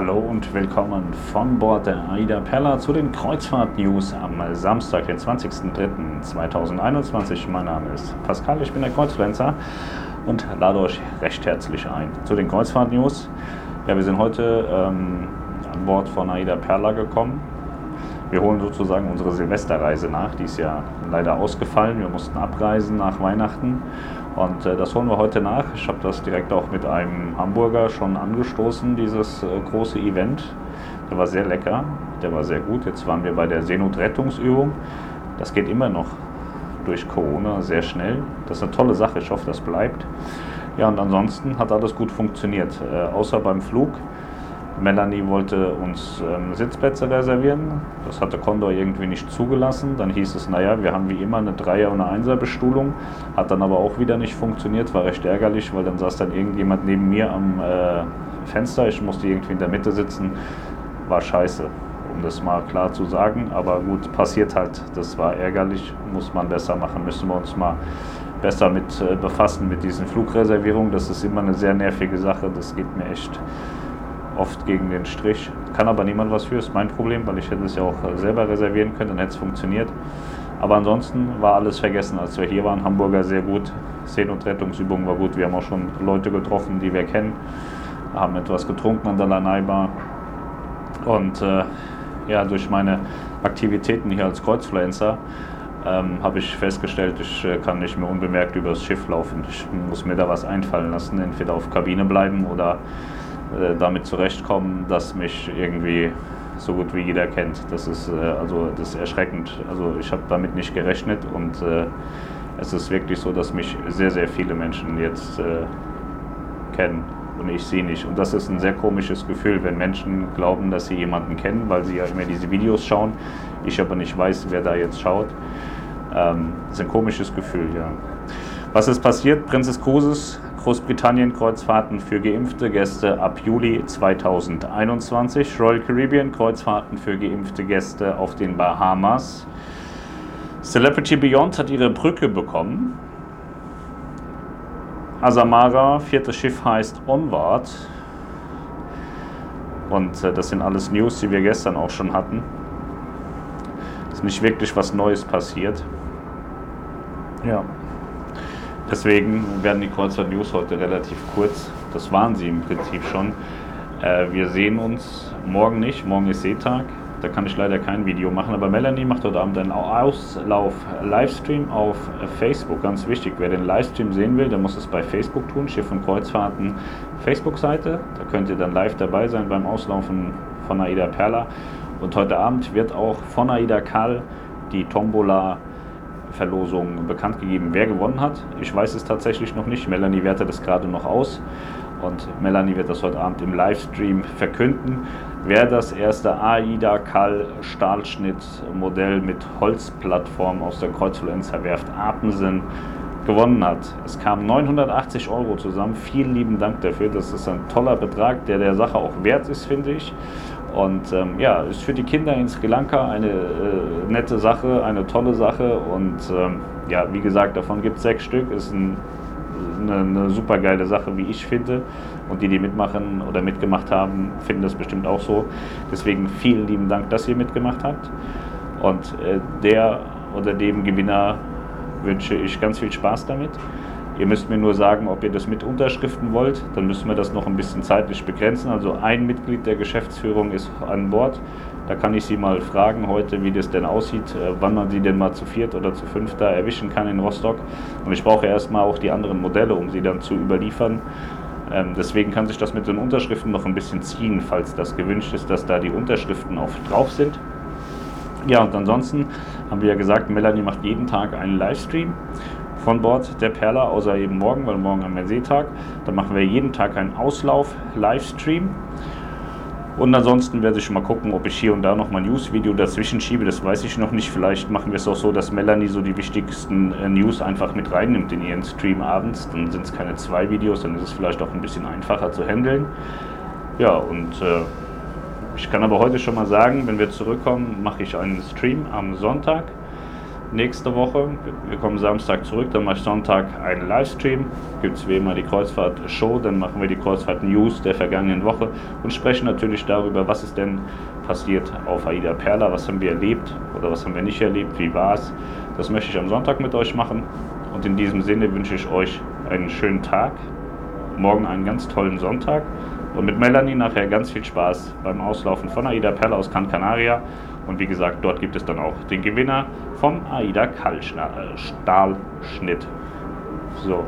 Hallo und willkommen von Bord der AIDA Perla zu den Kreuzfahrt-News am Samstag, den 20.03.2021. Mein Name ist Pascal, ich bin der Kreuzfluencer und lade euch recht herzlich ein zu den Kreuzfahrt-News. Ja, wir sind heute ähm, an Bord von AIDA Perla gekommen. Wir holen sozusagen unsere Silvesterreise nach, die ist ja leider ausgefallen. Wir mussten abreisen nach Weihnachten und äh, das holen wir heute nach. Ich habe das direkt auch mit einem Hamburger schon angestoßen, dieses äh, große Event. Der war sehr lecker, der war sehr gut. Jetzt waren wir bei der Seenotrettungsübung. Das geht immer noch durch Corona sehr schnell. Das ist eine tolle Sache, ich hoffe, das bleibt. Ja, und ansonsten hat alles gut funktioniert, äh, außer beim Flug. Melanie wollte uns ähm, Sitzplätze reservieren. Das hatte Condor irgendwie nicht zugelassen. Dann hieß es, naja, wir haben wie immer eine Dreier- und eine Einser-Bestuhlung. Hat dann aber auch wieder nicht funktioniert. War recht ärgerlich, weil dann saß dann irgendjemand neben mir am äh, Fenster. Ich musste irgendwie in der Mitte sitzen. War scheiße, um das mal klar zu sagen. Aber gut, passiert halt. Das war ärgerlich. Muss man besser machen. Müssen wir uns mal besser mit äh, befassen mit diesen Flugreservierungen. Das ist immer eine sehr nervige Sache. Das geht mir echt oft gegen den Strich. Kann aber niemand was für, ist mein Problem, weil ich hätte es ja auch äh, selber reservieren können, dann hätte es funktioniert. Aber ansonsten war alles vergessen, als wir hier waren. Hamburger sehr gut, Seen- und Rettungsübung war gut. Wir haben auch schon Leute getroffen, die wir kennen, haben etwas getrunken an der Lanai-Bar. Und äh, ja, durch meine Aktivitäten hier als Kreuzfluencer ähm, habe ich festgestellt, ich äh, kann nicht mehr unbemerkt übers Schiff laufen. Ich muss mir da was einfallen lassen, entweder auf Kabine bleiben oder äh, damit zurechtkommen, dass mich irgendwie so gut wie jeder kennt. Das ist, äh, also, das ist erschreckend. Also ich habe damit nicht gerechnet und äh, es ist wirklich so, dass mich sehr, sehr viele Menschen jetzt äh, kennen und ich sie nicht. Und das ist ein sehr komisches Gefühl, wenn Menschen glauben, dass sie jemanden kennen, weil sie ja immer diese Videos schauen, ich aber nicht weiß, wer da jetzt schaut. Ähm, das ist ein komisches Gefühl, ja. Was ist passiert? Prinzess Cruises Großbritannien-Kreuzfahrten für geimpfte Gäste ab Juli 2021. Royal Caribbean Kreuzfahrten für geimpfte Gäste auf den Bahamas. Celebrity Beyond hat ihre Brücke bekommen. Asamara, viertes Schiff heißt Onward. Und äh, das sind alles News, die wir gestern auch schon hatten. Ist nicht wirklich was Neues passiert. Ja. Deswegen werden die Kreuzfahrt News heute relativ kurz. Das waren sie im Prinzip schon. Äh, wir sehen uns morgen nicht. Morgen ist Seetag. Da kann ich leider kein Video machen. Aber Melanie macht heute Abend einen Auslauf-Livestream auf Facebook. Ganz wichtig, wer den Livestream sehen will, der muss es bei Facebook tun. Schiff und Kreuzfahrten Facebook-Seite. Da könnt ihr dann live dabei sein beim Auslaufen von Aida Perla. Und heute Abend wird auch von Aida Karl die Tombola Verlosung bekannt gegeben, wer gewonnen hat. Ich weiß es tatsächlich noch nicht. Melanie wertet das gerade noch aus. Und Melanie wird das heute Abend im Livestream verkünden, wer das erste AIDA Kall Stahlschnitt Modell mit Holzplattform aus der Kreuzfluencer Werft Apensen gewonnen hat. Es kamen 980 Euro zusammen. Vielen lieben Dank dafür. Das ist ein toller Betrag, der der Sache auch wert ist, finde ich. Und ähm, ja, ist für die Kinder in Sri Lanka eine äh, nette Sache, eine tolle Sache. Und ähm, ja, wie gesagt, davon gibt es sechs Stück. Ist ein, eine, eine super geile Sache, wie ich finde. Und die, die mitmachen oder mitgemacht haben, finden das bestimmt auch so. Deswegen vielen lieben Dank, dass ihr mitgemacht habt. Und äh, der oder dem Gewinner wünsche ich ganz viel Spaß damit. Ihr müsst mir nur sagen, ob ihr das mit Unterschriften wollt. Dann müssen wir das noch ein bisschen zeitlich begrenzen. Also ein Mitglied der Geschäftsführung ist an Bord. Da kann ich Sie mal fragen heute, wie das denn aussieht, äh, wann man Sie denn mal zu viert oder zu fünft da erwischen kann in Rostock. Und ich brauche erstmal auch die anderen Modelle, um sie dann zu überliefern. Ähm, deswegen kann sich das mit den Unterschriften noch ein bisschen ziehen, falls das gewünscht ist, dass da die Unterschriften auf drauf sind. Ja, und ansonsten haben wir ja gesagt, Melanie macht jeden Tag einen Livestream von Bord der Perla, außer eben morgen, weil morgen haben wir Seetag. Dann machen wir jeden Tag einen Auslauf-Livestream. Und ansonsten werde ich schon mal gucken, ob ich hier und da noch mal ein News-Video dazwischen schiebe. Das weiß ich noch nicht. Vielleicht machen wir es auch so, dass Melanie so die wichtigsten äh, News einfach mit reinnimmt in ihren Stream abends. Dann sind es keine zwei Videos, dann ist es vielleicht auch ein bisschen einfacher zu handeln. Ja, und äh, ich kann aber heute schon mal sagen, wenn wir zurückkommen, mache ich einen Stream am Sonntag nächste Woche. Wir kommen Samstag zurück, dann mache ich Sonntag einen Livestream. Gibt es wie immer die Kreuzfahrt-Show, dann machen wir die Kreuzfahrt-News der vergangenen Woche und sprechen natürlich darüber, was ist denn passiert auf Aida Perla, was haben wir erlebt oder was haben wir nicht erlebt, wie war es. Das möchte ich am Sonntag mit euch machen. Und in diesem Sinne wünsche ich euch einen schönen Tag, morgen einen ganz tollen Sonntag und mit Melanie nachher ganz viel Spaß beim Auslaufen von Aida Perla aus Gran Canaria. Und wie gesagt, dort gibt es dann auch den Gewinner vom AIDA Stahlschnitt. So,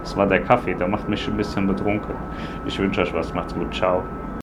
das war der Kaffee, der macht mich ein bisschen betrunken. Ich wünsche euch was, macht's gut, ciao.